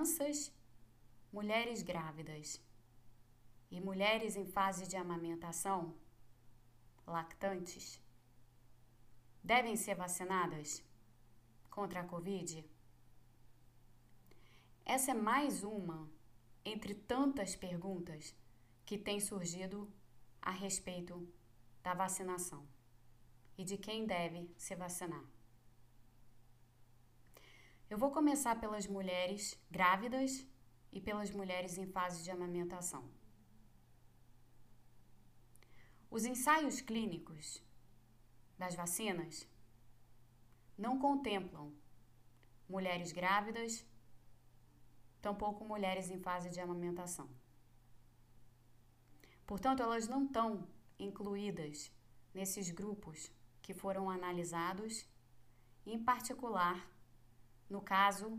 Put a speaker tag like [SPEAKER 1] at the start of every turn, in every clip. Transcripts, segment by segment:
[SPEAKER 1] crianças, mulheres grávidas e mulheres em fase de amamentação, lactantes, devem ser vacinadas contra a Covid? Essa é mais uma entre tantas perguntas que têm surgido a respeito da vacinação e de quem deve se vacinar. Eu vou começar pelas mulheres grávidas e pelas mulheres em fase de amamentação. Os ensaios clínicos das vacinas não contemplam mulheres grávidas, tampouco mulheres em fase de amamentação. Portanto, elas não estão incluídas nesses grupos que foram analisados, em particular no caso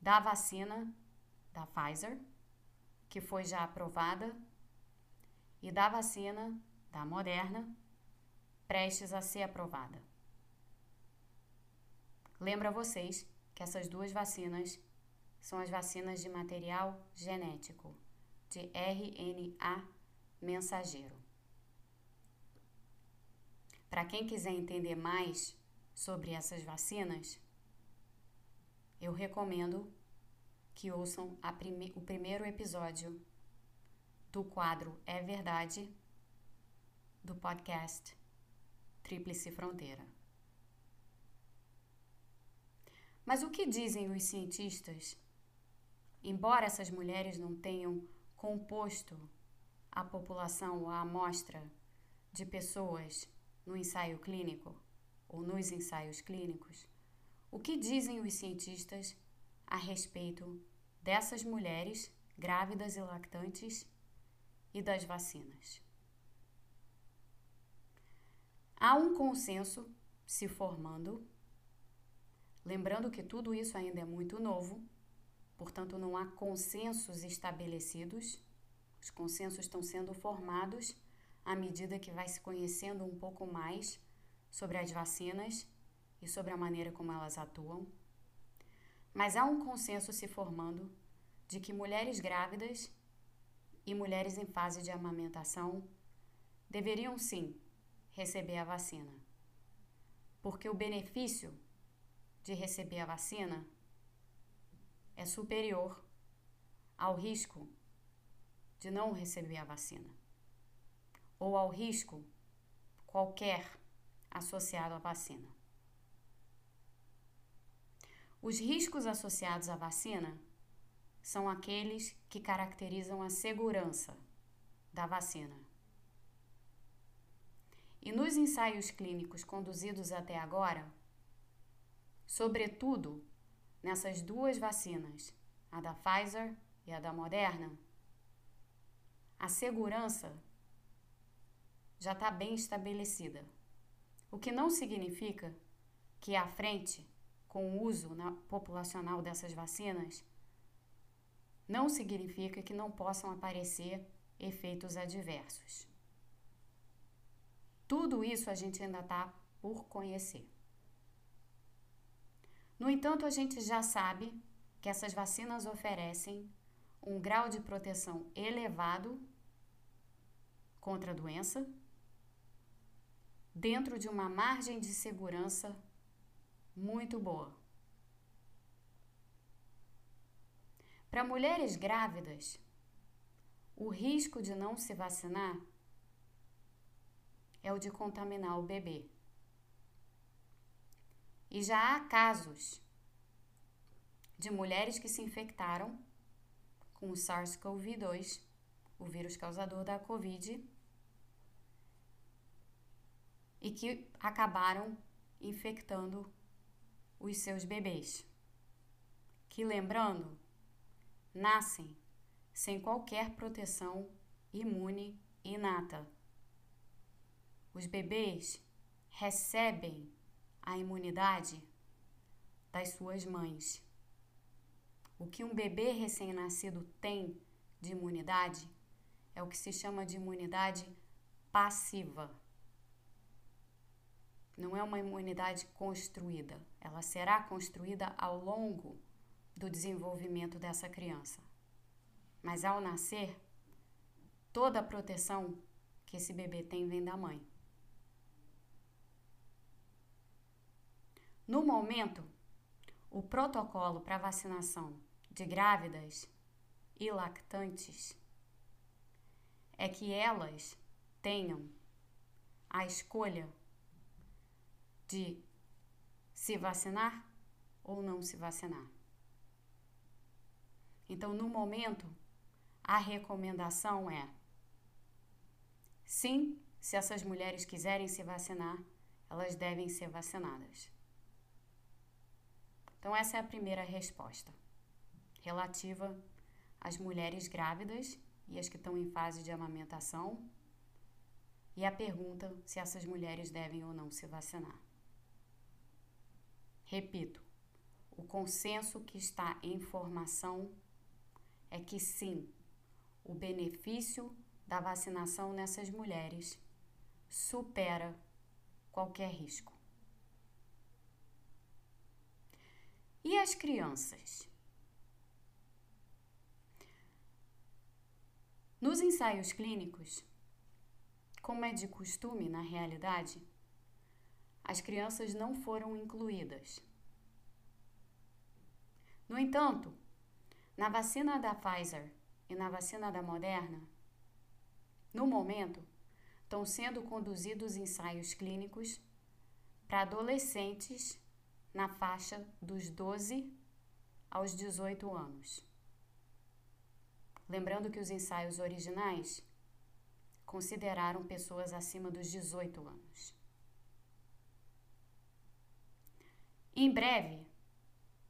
[SPEAKER 1] da vacina da Pfizer, que foi já aprovada, e da vacina da Moderna, prestes a ser aprovada. Lembro a vocês que essas duas vacinas são as vacinas de material genético, de RNA mensageiro. Para quem quiser entender mais sobre essas vacinas, eu recomendo que ouçam prime o primeiro episódio do quadro É Verdade do podcast Tríplice Fronteira. Mas o que dizem os cientistas? Embora essas mulheres não tenham composto a população ou a amostra de pessoas no ensaio clínico ou nos ensaios clínicos, o que dizem os cientistas a respeito dessas mulheres grávidas e lactantes e das vacinas? Há um consenso se formando, lembrando que tudo isso ainda é muito novo, portanto, não há consensos estabelecidos, os consensos estão sendo formados à medida que vai se conhecendo um pouco mais sobre as vacinas e sobre a maneira como elas atuam. Mas há um consenso se formando de que mulheres grávidas e mulheres em fase de amamentação deveriam sim receber a vacina. Porque o benefício de receber a vacina é superior ao risco de não receber a vacina ou ao risco qualquer associado à vacina. Os riscos associados à vacina são aqueles que caracterizam a segurança da vacina. E nos ensaios clínicos conduzidos até agora, sobretudo nessas duas vacinas, a da Pfizer e a da Moderna, a segurança já está bem estabelecida. O que não significa que à frente, com o uso populacional dessas vacinas, não significa que não possam aparecer efeitos adversos. Tudo isso a gente ainda está por conhecer. No entanto, a gente já sabe que essas vacinas oferecem um grau de proteção elevado contra a doença, dentro de uma margem de segurança muito boa. Para mulheres grávidas, o risco de não se vacinar é o de contaminar o bebê. E já há casos de mulheres que se infectaram com o SARS-CoV-2, o vírus causador da Covid, e que acabaram infectando os seus bebês. Que lembrando, nascem sem qualquer proteção imune inata os bebês recebem a imunidade das suas mães. O que um bebê recém-nascido tem de imunidade é o que se chama de imunidade passiva. Não é uma imunidade construída, ela será construída ao longo do desenvolvimento dessa criança. Mas ao nascer, toda a proteção que esse bebê tem vem da mãe. No momento, o protocolo para vacinação de grávidas e lactantes é que elas tenham a escolha de se vacinar ou não se vacinar. Então, no momento, a recomendação é: sim, se essas mulheres quiserem se vacinar, elas devem ser vacinadas. Então, essa é a primeira resposta, relativa às mulheres grávidas e as que estão em fase de amamentação, e a pergunta se essas mulheres devem ou não se vacinar. Repito, o consenso que está em formação é que sim, o benefício da vacinação nessas mulheres supera qualquer risco. E as crianças? Nos ensaios clínicos, como é de costume na realidade, as crianças não foram incluídas. No entanto, na vacina da Pfizer e na vacina da Moderna, no momento, estão sendo conduzidos ensaios clínicos para adolescentes na faixa dos 12 aos 18 anos. Lembrando que os ensaios originais consideraram pessoas acima dos 18 anos. Em breve,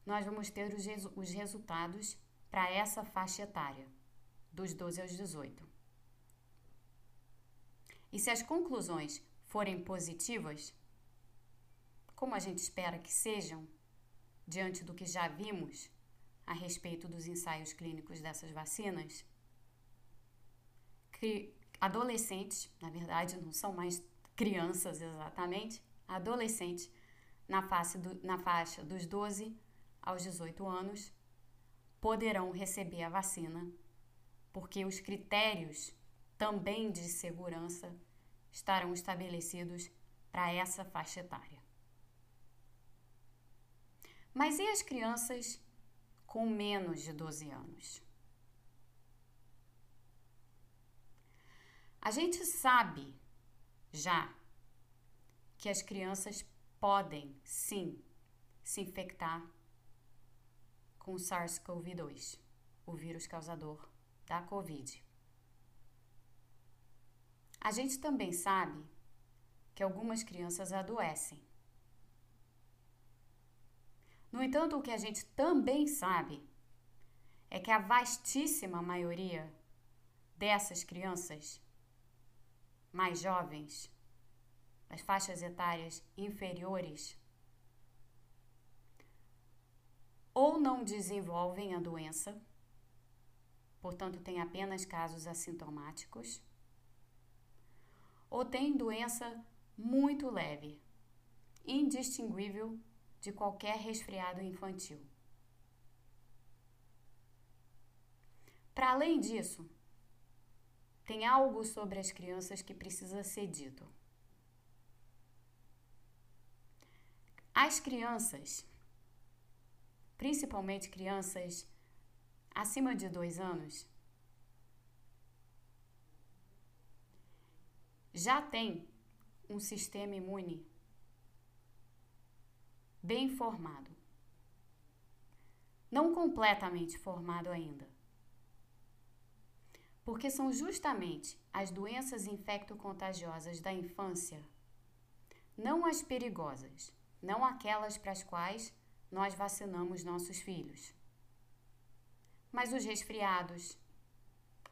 [SPEAKER 1] nós vamos ter os, resu os resultados para essa faixa etária, dos 12 aos 18. E se as conclusões forem positivas, como a gente espera que sejam, diante do que já vimos a respeito dos ensaios clínicos dessas vacinas, que adolescentes, na verdade, não são mais crianças exatamente, adolescentes na, do, na faixa dos 12 aos 18 anos poderão receber a vacina, porque os critérios também de segurança estarão estabelecidos para essa faixa etária. Mas e as crianças com menos de 12 anos? A gente sabe já que as crianças podem sim se infectar com o SARS-CoV-2, o vírus causador da Covid. A gente também sabe que algumas crianças adoecem. No entanto, o que a gente também sabe é que a vastíssima maioria dessas crianças mais jovens, das faixas etárias inferiores, ou não desenvolvem a doença, portanto, têm apenas casos assintomáticos, ou têm doença muito leve, indistinguível de qualquer resfriado infantil. Para além disso, tem algo sobre as crianças que precisa ser dito. As crianças principalmente crianças acima de dois anos, já tem um sistema imune bem formado. Não completamente formado ainda. Porque são justamente as doenças infecto-contagiosas da infância, não as perigosas, não aquelas para as quais nós vacinamos nossos filhos. Mas os resfriados,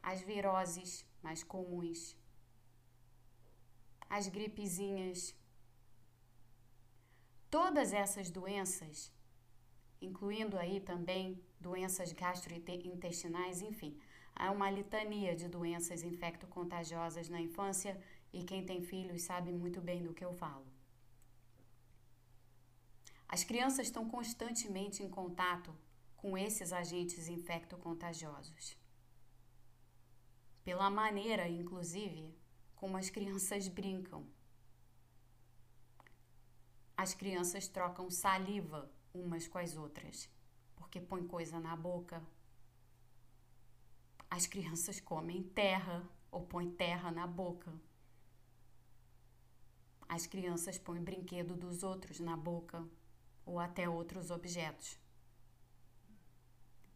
[SPEAKER 1] as viroses mais comuns, as gripezinhas, todas essas doenças, incluindo aí também doenças gastrointestinais, enfim, há uma litania de doenças infecto-contagiosas na infância e quem tem filhos sabe muito bem do que eu falo. As crianças estão constantemente em contato com esses agentes infecto-contagiosos. Pela maneira, inclusive, como as crianças brincam. As crianças trocam saliva umas com as outras, porque põem coisa na boca. As crianças comem terra ou põem terra na boca. As crianças põem brinquedo dos outros na boca ou até outros objetos.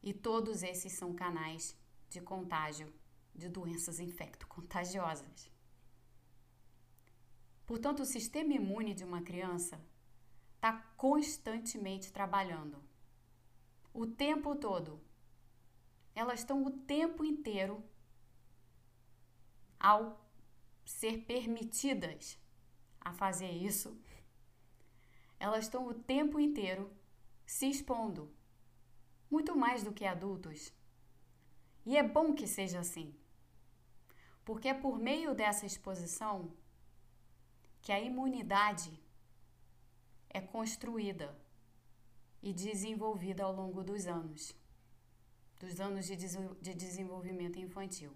[SPEAKER 1] E todos esses são canais de contágio de doenças infecto-contagiosas. Portanto, o sistema imune de uma criança está constantemente trabalhando. O tempo todo. Elas estão o tempo inteiro ao ser permitidas a fazer isso, elas estão o tempo inteiro se expondo, muito mais do que adultos. E é bom que seja assim, porque é por meio dessa exposição que a imunidade é construída e desenvolvida ao longo dos anos, dos anos de, de desenvolvimento infantil.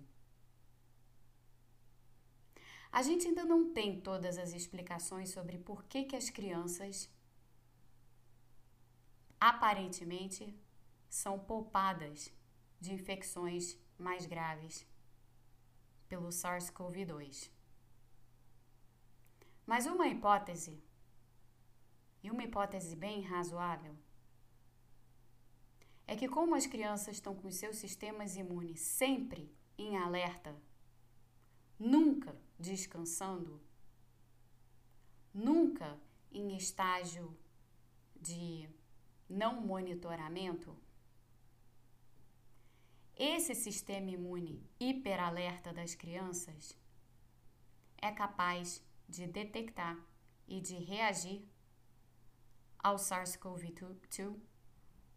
[SPEAKER 1] A gente ainda não tem todas as explicações sobre por que, que as crianças aparentemente são poupadas de infecções mais graves pelo SARS-CoV-2. Mas uma hipótese, e uma hipótese bem razoável, é que como as crianças estão com seus sistemas imunes sempre em alerta, nunca descansando, nunca em estágio de não monitoramento, esse sistema imune hiperalerta das crianças é capaz de detectar e de reagir ao SARS-CoV-2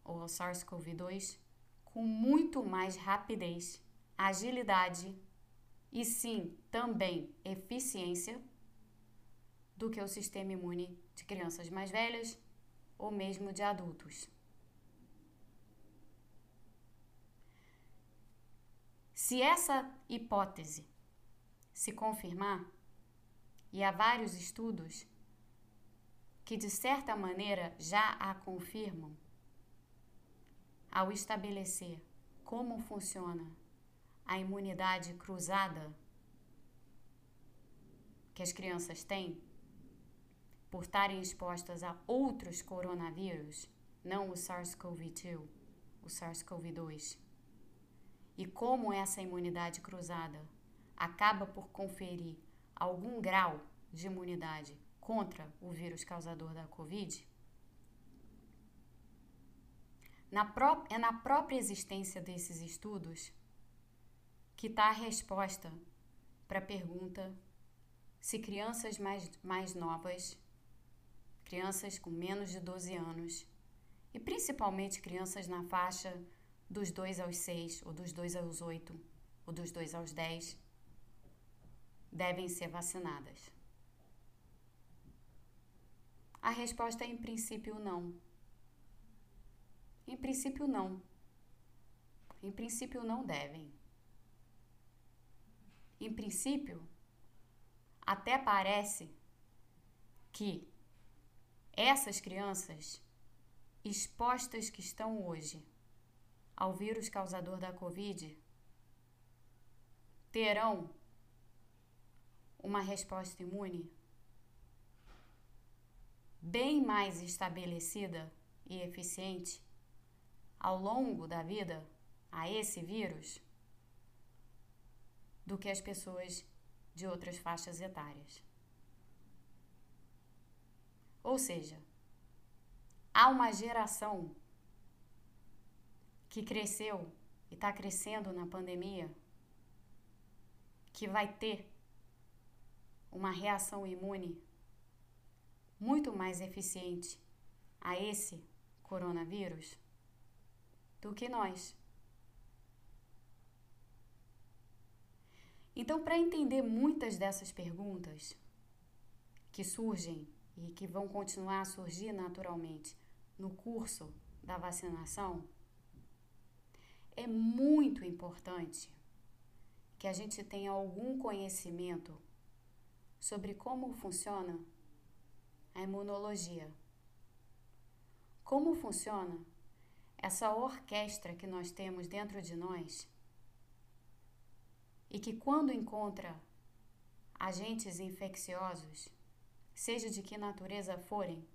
[SPEAKER 1] ou ao SARS-CoV-2 com muito mais rapidez, agilidade e sim também eficiência do que o sistema imune de crianças mais velhas ou mesmo de adultos. Se essa hipótese se confirmar, e há vários estudos que de certa maneira já a confirmam, ao estabelecer como funciona a imunidade cruzada que as crianças têm por estarem expostas a outros coronavírus, não o SARS-CoV-2, o SARS-CoV-2. E como essa imunidade cruzada acaba por conferir algum grau de imunidade contra o vírus causador da Covid, na é na própria existência desses estudos que está a resposta para a pergunta se crianças mais, mais novas, crianças com menos de 12 anos, e principalmente crianças na faixa dos 2 aos 6, ou dos 2 aos 8, ou dos 2 aos 10, devem ser vacinadas. A resposta é em princípio não. Em princípio não. Em princípio não devem. Em princípio, até parece que essas crianças expostas que estão hoje ao vírus causador da Covid terão uma resposta imune bem mais estabelecida e eficiente ao longo da vida a esse vírus do que as pessoas de outras faixas etárias. Ou seja, há uma geração que cresceu e está crescendo na pandemia que vai ter uma reação imune muito mais eficiente a esse coronavírus do que nós. Então, para entender muitas dessas perguntas que surgem e que vão continuar a surgir naturalmente no curso da vacinação, é muito importante que a gente tenha algum conhecimento sobre como funciona a imunologia. Como funciona essa orquestra que nós temos dentro de nós e que, quando encontra agentes infecciosos, seja de que natureza forem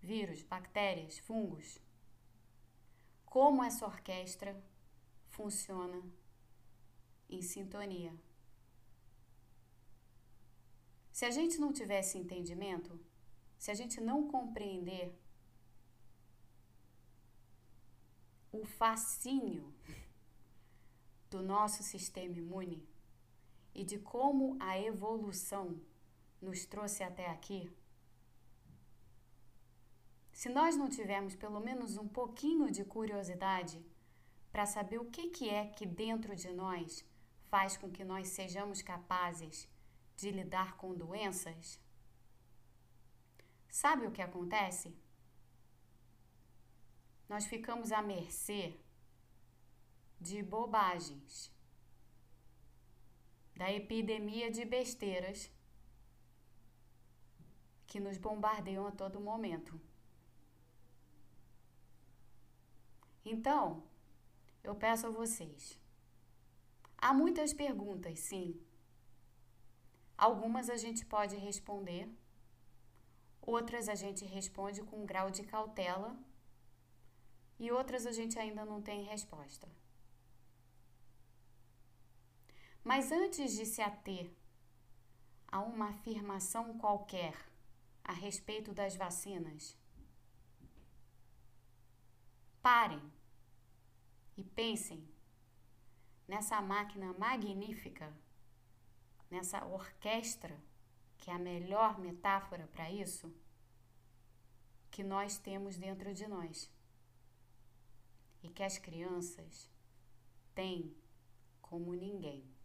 [SPEAKER 1] vírus, bactérias, fungos como essa orquestra funciona em sintonia. Se a gente não tivesse entendimento, se a gente não compreender o fascínio do nosso sistema imune e de como a evolução nos trouxe até aqui, se nós não tivermos pelo menos um pouquinho de curiosidade para saber o que, que é que dentro de nós faz com que nós sejamos capazes de lidar com doenças, sabe o que acontece? Nós ficamos à mercê de bobagens, da epidemia de besteiras que nos bombardeiam a todo momento. Então, eu peço a vocês. Há muitas perguntas, sim. Algumas a gente pode responder, outras a gente responde com um grau de cautela e outras a gente ainda não tem resposta. Mas antes de se ater a uma afirmação qualquer a respeito das vacinas, parem e pensem nessa máquina magnífica, nessa orquestra, que é a melhor metáfora para isso, que nós temos dentro de nós e que as crianças têm como ninguém.